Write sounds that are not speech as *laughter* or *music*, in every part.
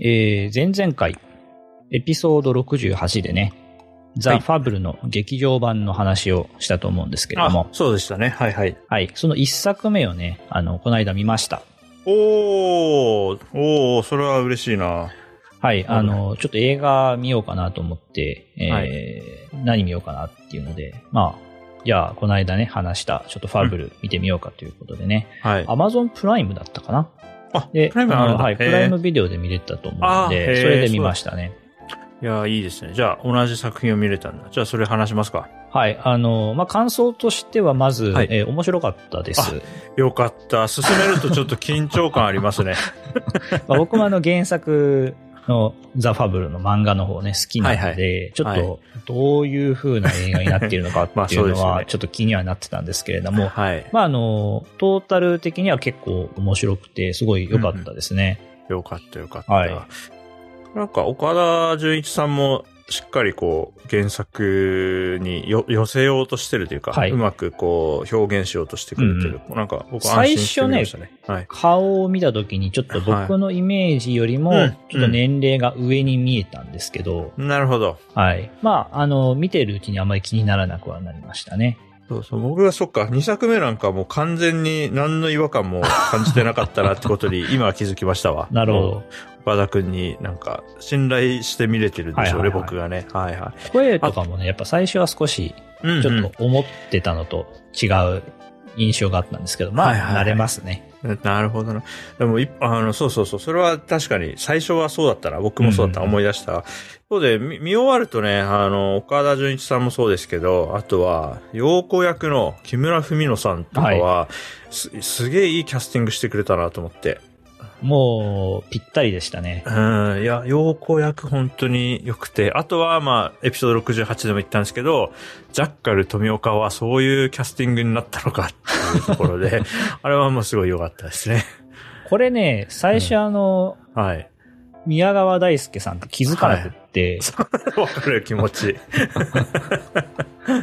えー、前々回、エピソード68でね、ザ・ファブルの劇場版の話をしたと思うんですけれども、そうでしたね。はいはい。はい、その一作目をね、あの、この間見ました。おー、おー、それは嬉しいな。はい、あの、ちょっと映画見ようかなと思って、えーは何見ようかなっていうので、まあ、じゃあ、この間ね、話した、ちょっとファブル見てみようかということでね、はい。アマゾンプライムだったかな？あ、で、プライムあるはい、プライムビデオで見れたと思うのあーへーで、それで見ましたね。いや、いいですね。じゃあ、同じ作品を見れたんだ。じゃあ、それ話しますか。はい、あの、まあ、感想としては、まず、はいえー面白かったです。よかった。進めるとちょっと緊張感ありますね。*laughs* まあ、僕もあの、原作のザ・ファブルの漫画の方ね、好きなので、はいちょっはと、どういう風な映画になっているのかっていうのは、*laughs* ねちょっと気にはなってたんですけれども、はい。まあ、あの、トータル的には結構面白くて、すごい良かったですね。よかったよかった。はいなんか、岡田准一さんも、しっかりこう、原作によ寄せようとしてるというか、はいうまくこう、表現しようとしてくれてる。なんか、僕安心してみましたね。はい。顔を見た時にちょっと僕のイメージよりもちょっと年齢が上に見えたんですけど、なるほど。はい。まあ、あの、見てるうちにあまり気にならなくはなりましたね。そうそう。僕がそっか、2作目なんかもう完全に何の違和感も感じてなかったなってことに *laughs* 今は気づきましたわ。なるほどもう。岡田くんになんか信頼して見れてるんでしょうね、はいはいはい僕がね。はいは声とかもね、やっぱ最初は少し、ちょっと思ってたのと違う印象があったんですけど、まあ、はいはいはい慣れますね。なるほどな。でも、いあの、そうそうそう。それは確かに、最初はそうだったな。僕もそうだった。うん思い出した。そうで、見見終わるとね、あの、岡田准一さんもそうですけど、あとは、陽子役の木村文乃さんとかは、す、すげえいいキャスティングしてくれたなと思って。もう、ぴったりでしたね。うん、いや、陽子役本当に良くて、あとは、まあ、エピソード68でも言ったんですけど、ジャッカル富岡はそういうキャスティングになったのかっていうところで、*laughs* あれはもうすごい良かったですね。これね、最初あの、はい。宮川大輔さんって気づかなくって、わかる気持ち。*laughs*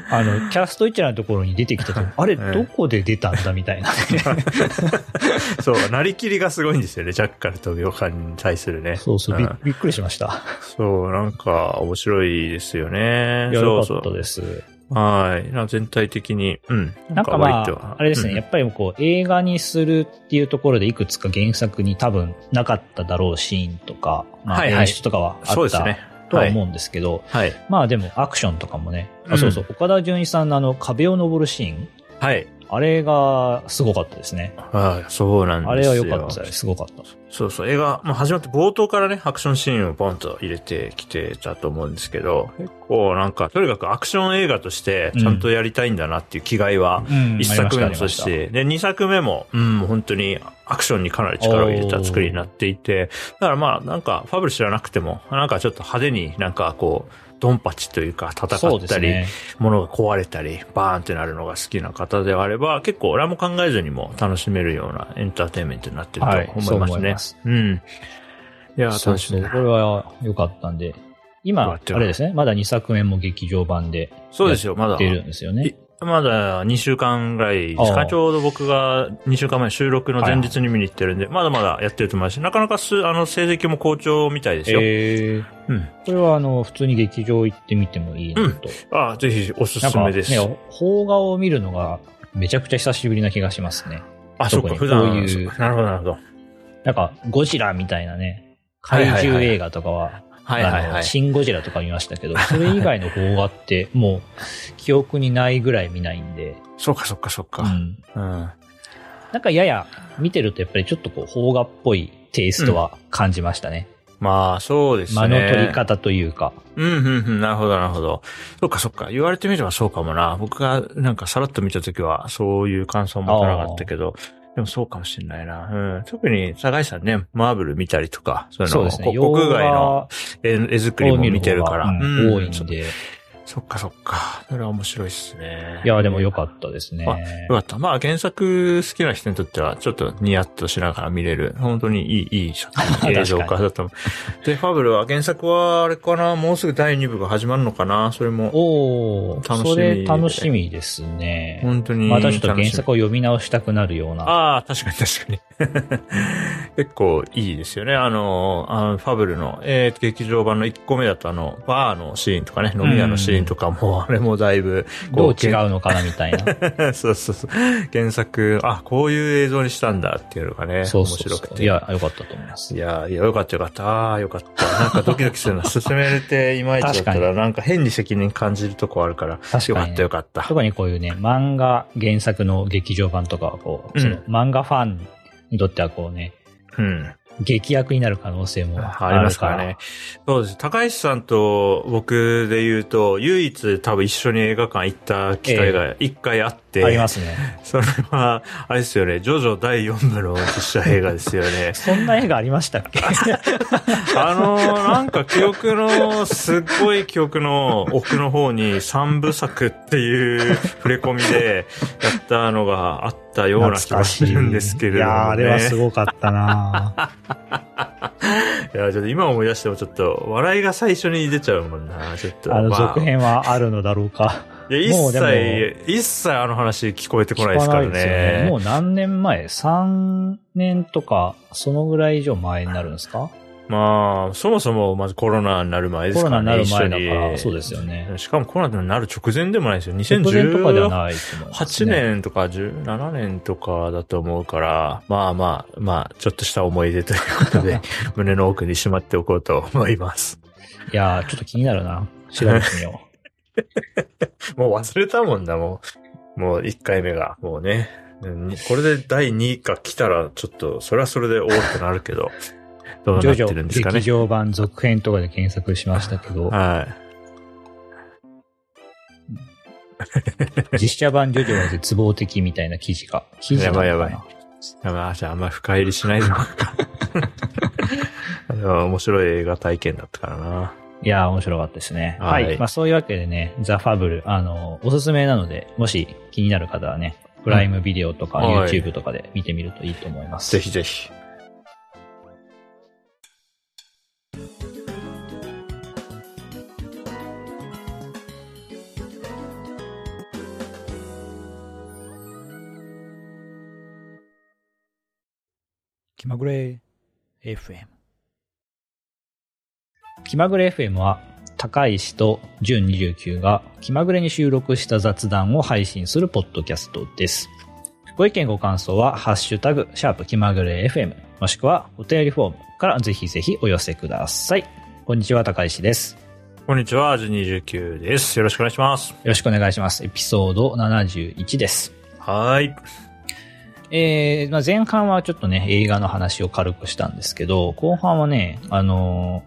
あの、キャスト一覧のところに出てきたと、*laughs* あれ、うんどこで出たんだみたいなね。*laughs* そう、なりきりがすごいんですよね、ジャッカル富岡に対するね。そうそう、びんびっくりしました。そう、なんか面白いですよね。よかそうそう。はい。な全体的に、うん。なんかまあ、あれですね、うんやっぱりこう、映画にするっていうところでいくつか原作に多分なかっただろうシーンとか、まあはいはい演出とかはあったそうですね。とは思うんですけど、はい。まあでもアクションとかもね、あうんそうそう、岡田准一さんのあの壁を登るシーン、はい。あれがすごかったですね。はい。そうなんですよ。あれは良かったです。すごかった。そうそう、映画、まあ、始まって冒頭からね、アクションシーンをポンと入れてきてたと思うんですけど、結構なんか、とにかくアクション映画としてちゃんとやりたいんだなっていう気概は、うん一作目もそしたし、で、二作目も、うん、本当にアクションにかなり力を入れた作りになっていて、だからまあ、なんか、ファブル知らなくても、なんかちょっと派手になんかこう、ドンパチというか戦ったり、ね。物が壊れたり、バーンってなるのが好きな方であれば、結構俺も考えずにも楽しめるようなエンターテインメントになってるとはい思いますそう思いね。ますうん。いや。楽しみだこれは良かったんで、今、あれですね、まだ2作目も劇場版でそうですよ、まだ。出るんですよね。まだ2週間ぐらいですかちょうど僕が2週間前収録の前日に見に行ってるんで、まだまだやってると思いますし、なかなかす、あの、成績も好調みたいですよ。えー、うん。これはあの、普通に劇場行ってみてもいいなと。ああ、ぜひおすすめです。ね、邦画を見るのがめちゃくちゃ久しぶりな気がしますね。あ、そっか、普段。ういうなるほど、なるほど。なんか、ゴジラみたいなね、怪はいはいはい獣映画とかは、はいはいあのはい。シン・ゴジラとか見ましたけど、*laughs* それ以外の邦画ってもう記憶にないぐらい見ないんで、そっかそっかそっか。うん。うん。なんかやや見てるとやっぱりちょっとこう邦画っぽいテイストは感じましたね。まあ、そうですね。間の取り方というか。うん、うん、うん、なるほど、なるほど。そっか、そっか。言われてみればそうかもな。僕がなんかさらっと見たときは、そういう感想も持たなかったけど、でもそうかもしれないな。うん。特に、坂井さんね、マーブル見たりとか、そういうのね。こ国外の絵絵作りも見てるから。うん多いんそで。そっか、そっか。それは面白いっすね。いや、でも良かったですね。あよかった。まあ、原作好きな人にとっては、ちょっとニヤッとしながら見れる、本当にいい、いい作品 *laughs* 映像化だと思う。で、ファブルは原作は、あれかな、もうすぐ第2部が始まるのかな、それも。おー、楽しみそれ楽しみですね。本当に。またちょっと原作を読み直したくなるような。ああ、確かに確かに。*laughs* 結構いいですよね。あの、あのファブルの、えー、劇場版の1個目だとあの、バーのシーンとかね、飲み屋のシーンとかも、*laughs* あれもだいぶ、どう違うのかなみたいな。*laughs* そうそうそう。原作、あ、こういう映像にしたんだっていうのがね、そうそうそう面白くて。いや、よかったと思います。いや、いや、よかったよかった。よかった。なんかドキドキするな。進めれていまいちだった確ら、なんか変に責任感じるとこあるから、確かにねよかったよかった。特にこういうね、漫画原作の劇場版とかはこう、うんその漫画ファンにとってはこうね、うん。劇薬になる可能性もあありま。すからね。そうです。高橋さんと僕で言うと、唯一多分一緒に映画館行った機会が一回あって、ありますね。*laughs* それは、あれですよね、ジョジョ第4部の実写映画ですよね。*laughs* そんな映画ありましたっけ？*laughs* あのー、なんか記憶の、すっごい記憶の奥の方に三部作っていう触れ込みでやったのがあったような気がするんですけれども、ね。いやーあれはすごかったないや、ちょっと今思い出してもちょっと、笑いが最初に出ちゃうもんな、ちょっと。あのま続編はあるのだろうか。いや、一切、一切あの話聞こえてこないですからね。ね。もう何年前 ?3 年とか、そのぐらい以上前になるんですか？まあ、そもそもまずコロナになる前ですコロからね。ナになる前だから、そうですよね。しかもコロナになる直前でもないですよ。直前とかでは2018ないと思います、ね。年とか17年とかだと思うから、まあまあ、まあ、ちょっとした思い出ということで、*laughs* 胸の奥にしまっておこうと思います。いやーちょっと気になるな。調べてみよ *laughs* もう忘れたもんだ、もう。もう1回目が、もうね。うんこれで第2位が来たら、ちょっと、それはそれでおーってなるけど、どうう。なってるんですかね劇。場版続編とかで検索しましたけど、はい。*laughs* 実写版ジョジョは絶望的みたいな記事が。記事なのかなやばいややばいじゃああんまり深入りしないで *laughs* 面白い映画体験だったからな。いやー、面白かったですね。は。はいいまあそういうわけでね、ザ・ファブル、あの、おすすめなので、もし気になる方はね、プライムビデオとかはい YouTube とかで見てみるといいと思います。ぜひぜひ。気まぐれ FM。気まぐれ FM は、高石と純29が気まぐれに収録した雑談を配信するポッドキャストです。ご意見ご感想は、ハッシュタグ、シャープ気まぐれ FM、もしくはお便りフォームからぜひぜひお寄せください。こんにちは、高石です。こんにちは、アジ29です。よろしくお願いします。よろしくお願いします。エピソード71です。はい。えーまあ、前半はちょっとね、映画の話を軽くしたんですけど、後半はね、あのー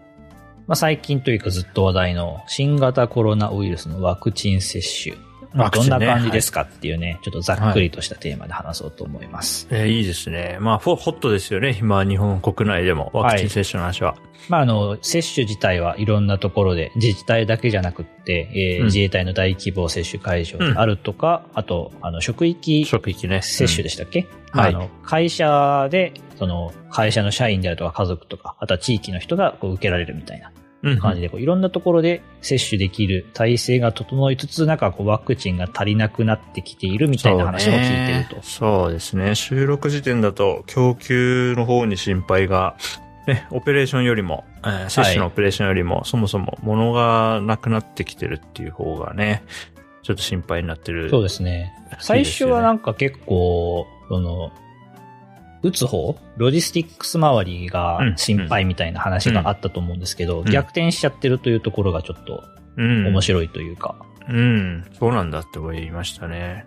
まあ、最近というかずっと話題の新型コロナウイルスのワクチン接種。まあどんな感じですかっていうね、ちょっとざっくりとしたテーマで話そうと思います。えーいいですね。まあ、ホホットですよね。今、日本国内でも、ワクチン接種の話は。まあ、あの、接種自体はいろんなところで、自治体だけじゃなくって、えーうん自衛隊の大規模接種会場であるとか、あと、あの、職域職域ね。接種でしたっけ、はいあの、会社で、その、会社の社員であるとか家族とか、あとは地域の人がこう受けられるみたいなうん。感じで、こういろんなところで接種できる体制が整いつつ、なんかこうワクチンが足りなくなってきているみたいな話も聞いてると。そうねですね。収録時点だと、供給の方に心配が、ね、オペレーションよりも、えー接種のオペレーションよりも、そもそも物がなくなってきてるっていう方がね、ちょっと心配になってる。そうですね。最初はなんか結構、その、打つ方ロジスティックス周りが心配みたいな話があったと思うんですけど、ん逆転しちゃってるというところがちょっとうん。面白いというか。うん、そうなんだって思いましたね。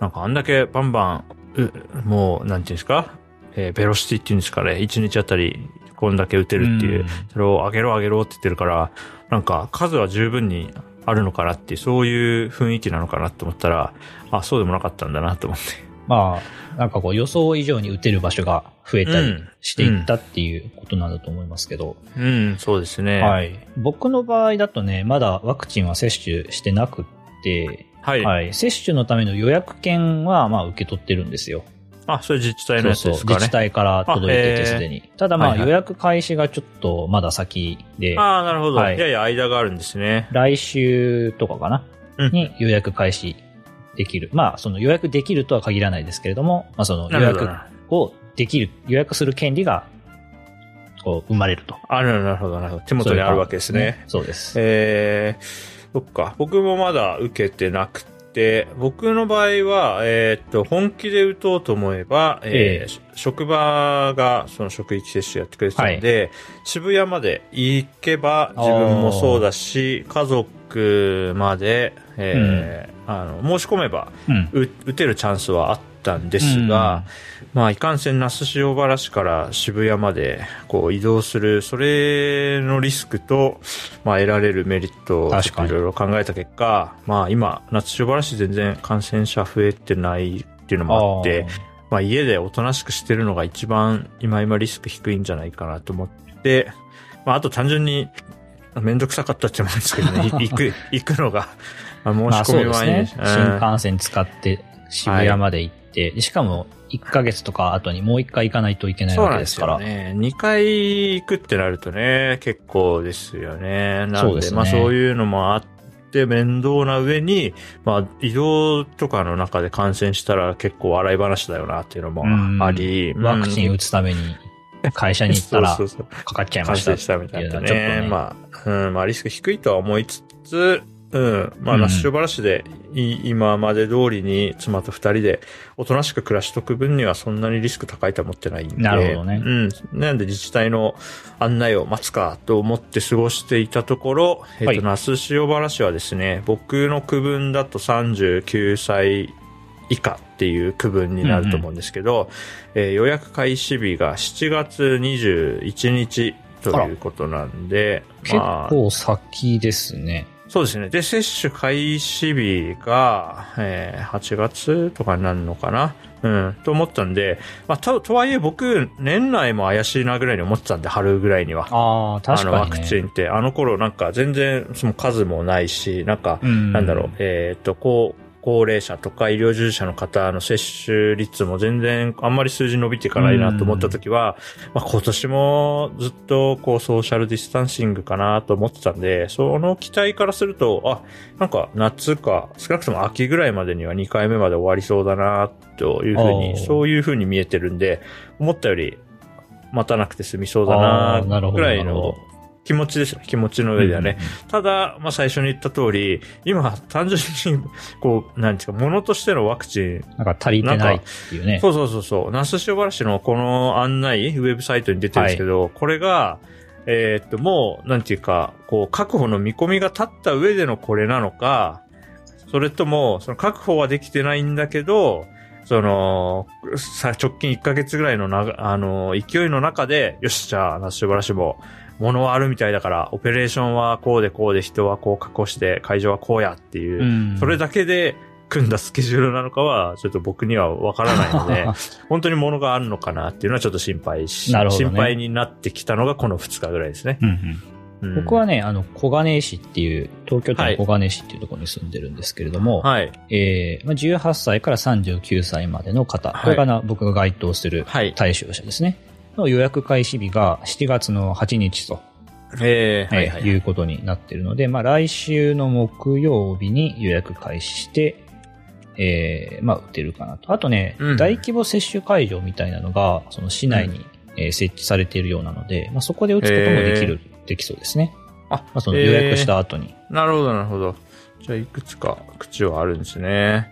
なんかあんだけバンバン、うもう、なんていうんですか、えーベロシティっていうんですかね、1日あたりこんだけ打てるっていう、うんそれを上げろ上げろって言ってるから、なんか数は十分にあるのかなっていう、そういう雰囲気なのかなって思ったら、あ、そうでもなかったんだなと思って。まあ、なんかこう予想以上に打てる場所が増えたりうんしていったっていうことなんだと思いますけど、うん、そうですね。。はいい。僕の場合だとね、まだワクチンは接種してなくって、はい。はい。接種のための予約券はまあ受け取ってるんですよ。あ、それ自治体のそうそう。やつですかね。自治体から届いててすでに。ただまあはいはい予約開始がちょっとまだ先で、ああ、なるほど。はいいやいや、間があるんですね。来週とかかな、うんに予約開始できる。まあその予約できるとは限らないですけれども、まあその予約をできる、予約する権利が、こう、生まれると。あるなるほど、なるほど。手元にあるわけですね。そうです。えー、そっか。僕もまだ受けてなくて、僕の場合は、えーっと、本気で打とうと思えば、えーえ職場がその職域接種やってくれてたので、渋谷まで行けば自分もそうだし、家族まで、えーあの、申し込めば、うん。う打てるチャンスはあったんですが、まあ、いかんせん那須塩原市から渋谷までこう移動する、それのリスクと、まあ、得られるメリットをいろいろ考えた結果、まあ、今、那須塩原市全然感染者増えてないっていうのもあって、まあ、家でおとなしくしてるのが一番今今リスク低いんじゃないかなと思って、まあ、あと単純に、めんどくさかったって思うんですけどね、*laughs* い行く、行くのが、まあ、申し込み前に、ね。新幹線使って渋谷まで行って、しかも1ヶ月とか後にもう1回行かないといけないわけですすから。よね。2回行くってなるとね、結構ですよね。なんで、そうですねまあそういうのもあって面倒な上に、まあ移動とかの中で感染したら結構笑い話だよなっていうのもあり、ワクチン打つために会社に行ったらそうそうそうかかっちゃいま感した。染したみたいなね。ねまあ、うん、まあリスク低いとは思いつつ、うん。まあ、うんラッシュバラシで、い今まで通りに妻と二人で、おとなしく暮らしとく分にはそんなにリスク高いとは思ってないんで。なるほどねうん。なんで自治体の案内を待つかと思って過ごしていたところ、えっ、はいと、那須塩原市はですね、僕の区分だと39歳以下っていう区分になると思うんですけど、えー予約開始日が7月21日ということなんで、結まあ、構先ですね。そうですね。で、接種開始日が、えー8月とかになるのかな？うん、と思ったんで、まあ、と、とはいえ僕、年内も怪しいなぐらいに思ってたんで、春ぐらいには。ああ、確かに、ね。あのワクチンって、あの頃なんか全然その数もないし、なんか、うんなんだろう、えーっと、こう、高齢者とか医療従事者の方の接種率も全然あんまり数字伸びていかないなと思った時は、まあ今年もずっとこうソーシャルディスタンシングかなと思ってたんで、その期待からすると、あ、なんか夏か少なくとも秋ぐらいまでには2回目まで終わりそうだなというふうあに、ー。そういうふうに見えてるんで、思ったより待たなくて済みそうだなぐらいの気持ちですよ。気持ちの上ではね。うんただ、まあ最初に言った通り、今単純に、こう、なんですか、ものとしてのワクチン、なんか足りてないっていうね。そうそうそうそう、那須塩原市のこの案内、ウェブサイトに出てるんですけど、これが、えーっと、もう、なんていうか、こう、確保の見込みが立った上でのこれなのか、それとも、その確保はできてないんだけど、その、さ、直近1ヶ月ぐらいのなが、あの、勢いの中で、よし、じゃあ、那須塩原市も、物はあるみたいだから、オペレーションはこうでこうで人はこう確保して、会場はこうやっていう、うんそれだけで組んだスケジュールなのかは、ちょっと僕にはわからないので、*laughs* 本当に物があるのかなっていうのはちょっと心配し、ね心配になってきたのがこの2日ぐらいですね。うんうんうん僕はね、あの、小金井市っていう、東京都の小金井市っていうところに住んでるんですけれども、はい。えーまあ、18歳から39歳までの方、はいこれがな僕が該当するはい。対象者ですね。の予約開始日が7月の8日と、えー、はいはい。いうことになっているので、まあ、来週の木曜日に予約開始して、えーまあ、打てるかなと。あとね、うん大規模接種会場みたいなのが、その市内に、えー設置されているようなので、まあ、そこで打つこともできる、できそうですね。あ、まあ、その予約した後に。なるほど、なるほど。じゃあ、いくつか口はあるんですね。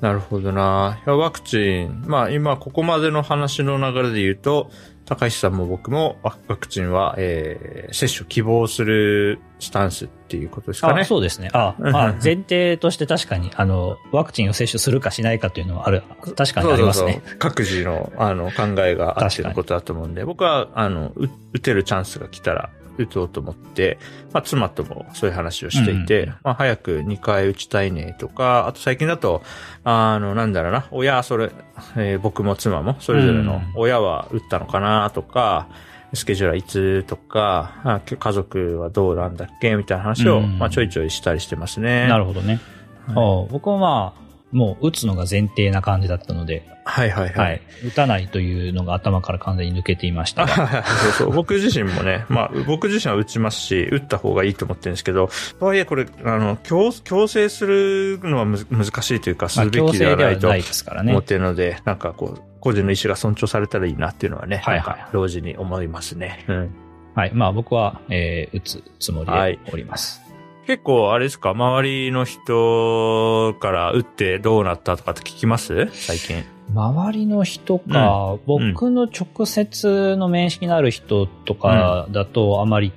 なるほどな。ワクチン。まあ、今、ここまでの話の流れで言うと、高橋さんも僕もワワクチンは、えー、接種希望するスタンスっていうことですかね。あそうですね。あ、*laughs* まあ、前提として確かに、あの、ワクチンを接種するかしないかというのはある、確かにありますね。そうそうそう各自の、あの、考えがあってのことだと思うんで、僕は、あの、う打てるチャンスが来たら、打とうと思って、まあ、妻ともそういう話をしていて、うんまあ、早く2回打ちたいねとか、あと最近だと、あの、なんだろうな、親、それ、えー僕も妻も、それぞれのうん親は打ったのかなとか、スケジュールはいつとか、あ家族はどうなんだっけみたいな話を、うんまあ、ちょいちょいしたりしてますね。なるほどね。はいあ僕もまあ、もう打つのが前提な感じだったので、はいはいはい。はい。打たないというのが頭から完全に抜けていました *laughs* そうそう。僕自身もね、まあ、僕自身は打ちますし、打った方がいいと思ってるんですけど、とはいえこれ、あの、強、強制するのは難しいというか、すまあ、るべきではないとではないですからね思っ。てるので、なんかこう、個人の意思が尊重されたらいいなっていうのはね、はいはい同時に思いますね。うん。はい。まあ僕は、えー打つつもりでおります。結構、あれですか、周りの人から打ってどうなったとかって聞きます？最近。周りの人か、うん僕の直接の面識のある人とかだとあまり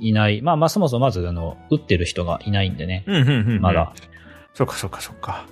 いいない。まあまあそもそもまずあの、打ってる人がいないんでね。うん、うん、うん。まだ。。そっかそっかそっか。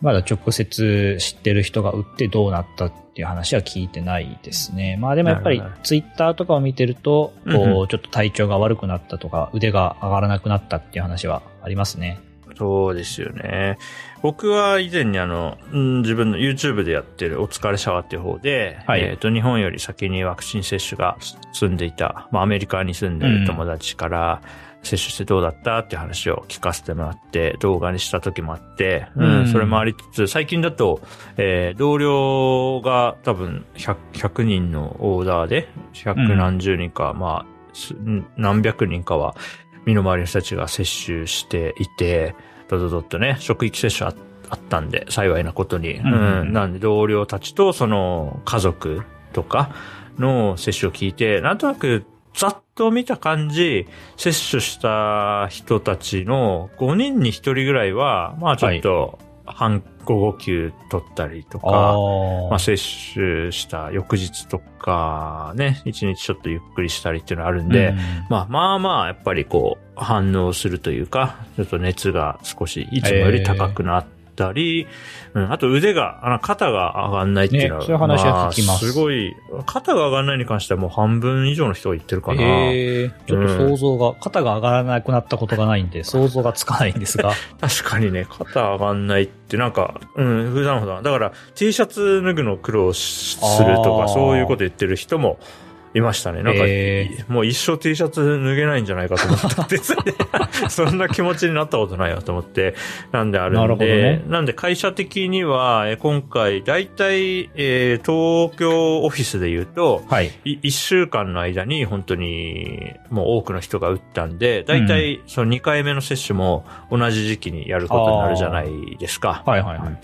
まだ直接知ってる人が打ってどうなったっていう話は聞いてないですね。まあでもやっぱりツイッターとかを見てると、こう、ちょっと体調が悪くなったとか、腕が上がらなくなったっていう話はありますね。そうですよね。僕は以前にあの、うん自分の YouTube でやってるお疲れシャワーっていう方で、はい。えっ、と、日本より先にワクチン接種が済んでいた、まあアメリカに住んでる友達から、接種してどうだったっていう話を聞かせてもらって、動画にした時もあって、うん、うん。それもありつつ、最近だと、えー同僚が多分100、100人のオーダーで、100何十人か、まあ、す何百人かは、身の回りの人たちが接種していて、ドドドッとね、職域接種ああったんで、幸いなことに。んうん。うん。なんで同僚たちとその家族とかの接種を聞いて、なんとなくざっと見た感じ、接種した人たちの5人に1人ぐらいは、まあちょっと、半午後休取ったりとか、あまあ、接種した翌日とか、ね、一日ちょっとゆっくりしたりっていうのがあるんで、まあまあまあ、やっぱりこう、反応するというか、ちょっと熱が少しいつもより高くなったり、うん、あと腕が、あの、肩が上がんないっていうのは、ねそういう話は聞きますあすごい、肩が上がんないに関してはもう半分以上の人が言ってるかな。えー、ちょっと想像が、肩が上がらなくなったことがないんで、想像がつかないんですが。*laughs* 確かにね、肩上がんないってなんか、うん、普段普段。だから T シャツ脱ぐの苦労しするとか、そういうこと言ってる人もいましたね。なんか、へもう一生 T シャツ脱げないんじゃないかと思ったって、*laughs* そんな気持ちになったことないよと思って、なんであるんで、なるほどねなんで会社的には、え今回、だいたい、えー東京オフィスで言うと、はい。い一週間の間に本当にもう多くの人が打ったんで、だいたいその2回目の接種も同じ時期にやることになるじゃないですか。はいはいはい。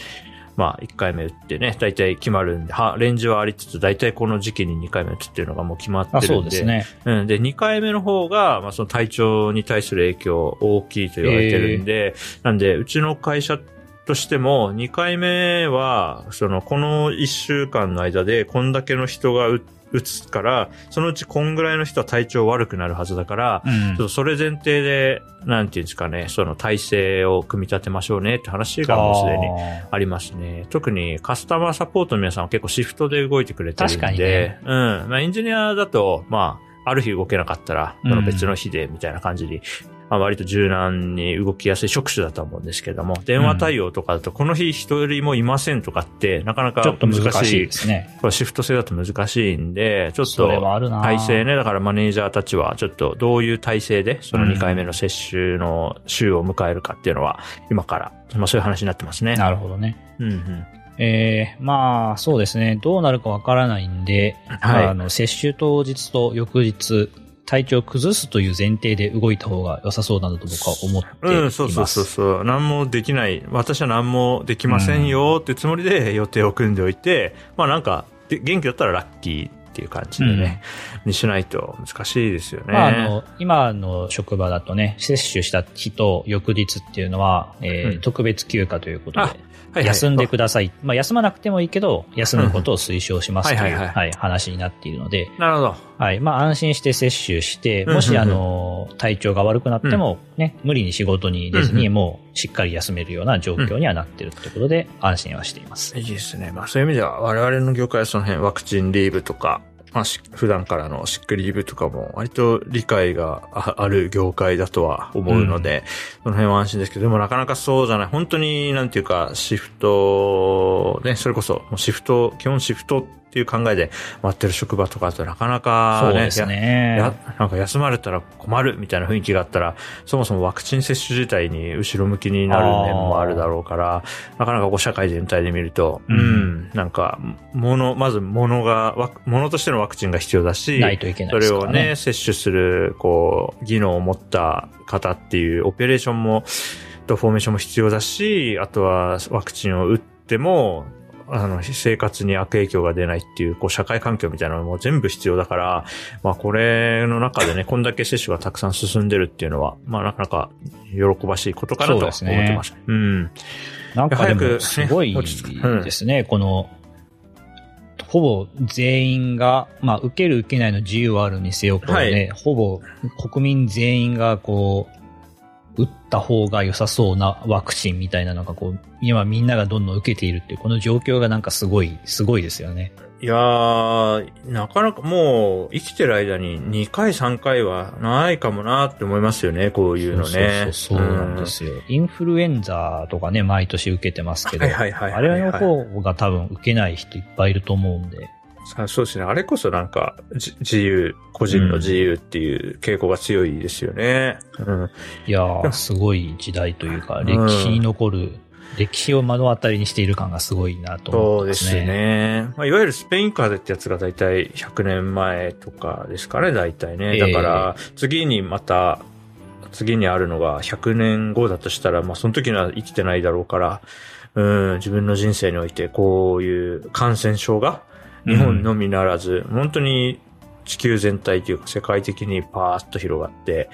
まあ1回目打ってね、だいたい決まるんで、は、レンジはありつつ、だいたいこの時期に2回目打つっていうのがもう決まってあ、るんで。そうですね。うん。で、2回目の方が、まあその体調に対する影響大きいと言われてるんで、なんで、うちの会社としても、2回目は、その、この1週間の間で、こんだけの人が打打つから、そのうちこんぐらいの人は体調悪くなるはずだから、うんちょっとそれ前提で、なんていうんですかね、その体制を組み立てましょうねって話がもうすでにあありますね。特にカスタマーサポートの皆さんは結構シフトで動いてくれてるんで。確かにねうん。まあエンジニアだと、まあ、ある日動けなかったら、うんその別の日でみたいな感じに、まあ割と柔軟に動きやすい職種だと思うんですけども、電話対応とかだと、この日一人もいませんとかって、なかなかーちょっと難しい。ですね。シフト制だと難しいんで、ちょっと体制ね、だからマネージャーたちはちょっとどういう体制でその2回目の接種の週を迎えるかっていうのは今から、まあそういう話になってますね。なるほどね。うんうん。えー、まあ、そうですね。どうなるかわからないんで、はいまあ、あの、接種当日と翌日、体調を崩すという前提で動いた方が良さそうだなと僕は思っています。うん、そうそうそうそう。何もできない。私は何もできませんよってつもりで予定を組んでおいて、まあなんか、で元気だったらラッキーっていう感じでね、にしないと難しいですよね。まあ、あの、今の職場だとね、接種した日と翌日っていうのは、えーうん特別休暇ということで、休んでください。まあ、休まなくてもいいけど、休むことを推奨しますという、はいはいはいはい、話になっているので、なるほど。はい。まあ、安心して接種して、もし、あの、体調が悪くなっても、ね、無理に仕事に出ずに、もう、しっかり休めるような状況にはなってるってことで、安心はしています。いいですね。まあそういう意味では我々の業界はその辺ワクチンリーブとか、まあし普段からのシックリーブとかも割と理解があある業界だとは思うので、その辺は安心ですけど、でもなかなかそうじゃない。本当になんていうかシフト、ね、それこそシフト、基本シフトっていう考えで待ってる職場とかだとなかなかね、そうですね。や、なんか休まれたら困るみたいな雰囲気があったら、そもそもワクチン接種自体に後ろ向きになる面もあるだろうから、なかなかこう社会全体で見ると、ううんん、なんか、もの、まずものが、ものとしてのワクチンが必要だし、ないといけないそれを。ね、接種する、こう、技能を持った方っていうオペレーションも、とフォーメーションも必要だし、あとはワクチンを打っても、あの、生活に悪影響が出ないっていう、こう、社会環境みたいなのも全部必要だから、まあ、これの中でね、こんだけ接種がたくさん進んでるっていうのは、まあ、なかなか喜ばしいことかなとは思ってました。うん。なんかすごい落ち着く。うん。ですね、この、ほぼ全員が、まあ、受ける受けないの自由はあるにせよ、こうね、はほぼ国民全員がこう、打った方が良さそうなワクチンみたいなのがこう、今みんながどんどん受けているっていう、この状況がなんかすごい、すごいですよね。いやー、なかなかもう、生きてる間に2回3回はないかもなって思いますよね、こういうのね。そうそうそうそうなんですよ。インフルエンザとかね、毎年受けてますけど、はいはいはいはいあれの方が多分受けない人いっぱいいると思うんで、さそうですね。あれこそなんか、じ自由、個人の自由っていう傾向が強いですよね。うん。いやー、すごい時代というか、ん歴史に残る、歴史を目の当たりにしている感がすごいなと思ってまそうですすね。ね。まあ、いわゆるスペイン風邪ってやつが大体100年前とかですかね、大体ね。ええだから、次にまた、次にあるのが100年後だとしたら、まあ、その時には生きてないだろうから、うん、自分の人生においてこういう感染症が日本のみならず、本当に地球全体というか世界的にパーッと広がって、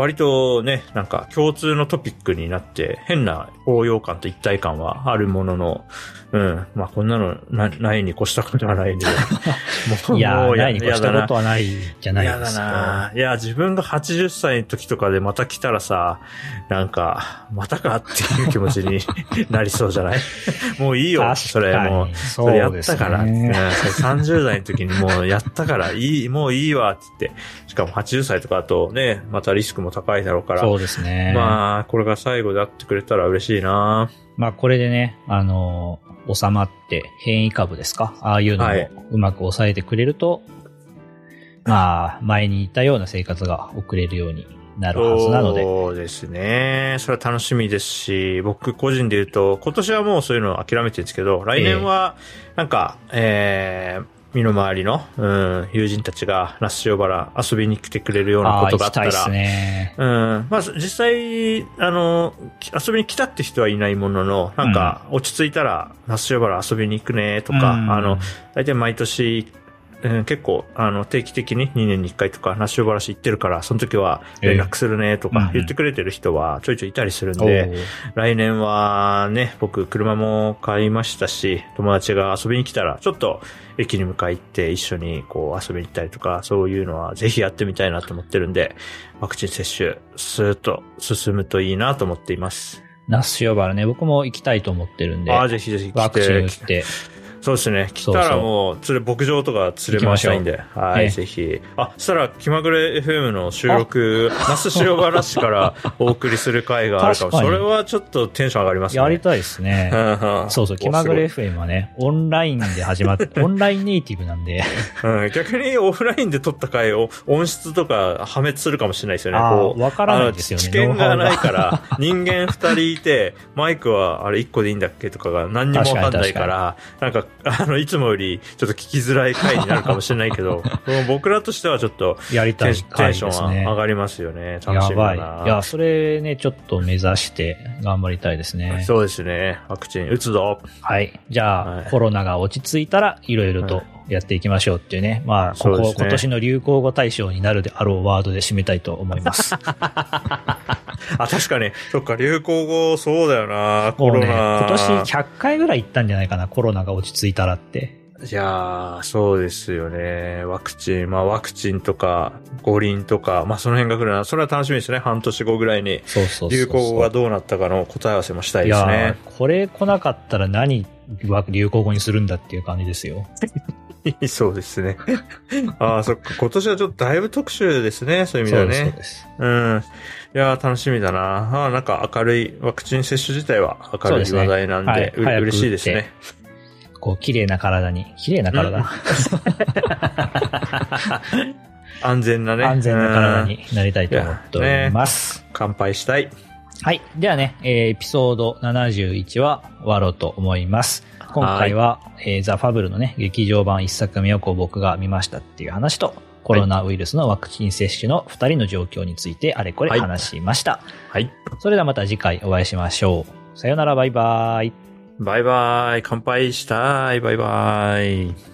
割とね、なんか共通のトピックになって、変な応用感と一体感はあるものの、うん、まあこんなのなないに越したことはないんで、*laughs* もいやー、もうないに越したことははないじゃないですよ。な。いや、自分が80歳の時とかでまた来たらさ、なんか、またかっていう気持ちに *laughs* なりそうじゃない？もういいよ、それもう。それやったから、ねうんそれ30代の時にもうやったから、いい、もういいわ、って言って。しかも80歳とかだとね、またリスクも高いだろうから。そうですね。まあ、これが最後であってくれたら嬉しいなまあこれでね、あのー収まって変異株ですか？ああいうのもはいうまく抑えてくれると、まあ前に言ったような生活が送れるようになるはずなので、そうですね。それは楽しみですし、僕個人で言うと、今年はもうそういうの諦めてるんですけど、来年は、なんか、えー、身の回りの、うん、友人たちが那須塩原遊びに来てくれるようなことがあったら、ね。うん。まあ、実際、あの、き遊びに来たって人はいないものの、なんか、落ち着いたら、那須塩原遊びに行くね、とか、うんあの、大体毎年、うん結構、あの、定期的に2年に1回とか、那須塩原市行ってるから、その時は連絡するね、とええか言ってくれてる人はちょいちょいいたりするんおで、ー来年はね、僕車も買いましたし、友達が遊びに来たら、ちょっと駅に向かい行って一緒にこう遊びに行ったりとか、そういうのはぜひやってみたいなと思ってるんで、ワクチン接種、スーッと進むといいなと思っています。那須塩原ね、僕も行きたいと思ってるんで、ああ、ぜひぜひ来て。ワクチン打って、そうですね。来たらもう、連れ、牧場とか連れ回したいんで。はい、ねぜひ。あ、そしたら、気まぐれ FM の収録、那須塩原市からお送りする回があるかも。確かにそれはちょっとテンション上がりますね。やりたいですね。*laughs* そうそう、気まぐれす FM はね、オンラインで始まって、*laughs* オンラインネイティブなんで、うん、逆にオフラインで撮った回を音質とか破滅するかもしれないですよね。こうわからないですよね知見がないから、人間二人いて、マイクはあれ一個でいいんだっけとかが何にもわかんないから、なんか、あの、いつもよりちょっと聞きづらい回になるかもしれないけど、*laughs* 僕らとしてはちょっとやりたいテンテンションは上。がりますよね。楽しみ。だないや、それね、ちょっと目指して頑張りたいですね。そうですね。ワクチン打つぞ。はい。じゃあ、はいコロナが落ち着いたら、いろいろとやっていきましょうっていうね。まあ、ここ、ね今年の流行語大賞になるであろうワードで締めたいと思います。*laughs* あ、確かに。そっか、流行語、そうだよな。コロナ。今年100回ぐらい行ったんじゃないかな、コロナが落ち着いたらって。いやー、そうですよね。ワクチン、まあワクチンとか、五輪とか、まあその辺が来るな。それは楽しみですね。半年後ぐらいに。そうそう。流行語がどうなったかの答え合わせもしたいですね。ーこれ来なかったら何は流行語にするんだっていう感じですよ。*laughs* そうですね。ああ、そっか。今年はちょっとだいぶ特集ですね。そういう意味ではです、そうね。です。うん。いやー、楽しみだな。あーなんか明るい、ワクチン接種自体は明るい話題なんで、そうねはい嬉しいですね。こう、綺麗な体に、綺麗な体、安全なね。安全な体うんになりたいと思っております。乾杯したい。はい。ではね、えーエピソード71は終わろうと思います。今回は、えーザ・ファブルのね、劇場版一作目をこう僕が見ましたっていう話と、コロナウイルスのワクチン接種の二人の状況についてあれこれ話しました。はい。それではまた次回お会いしましょう。さよなら、バイバイ。バイバイ。乾杯したい。バイバイ。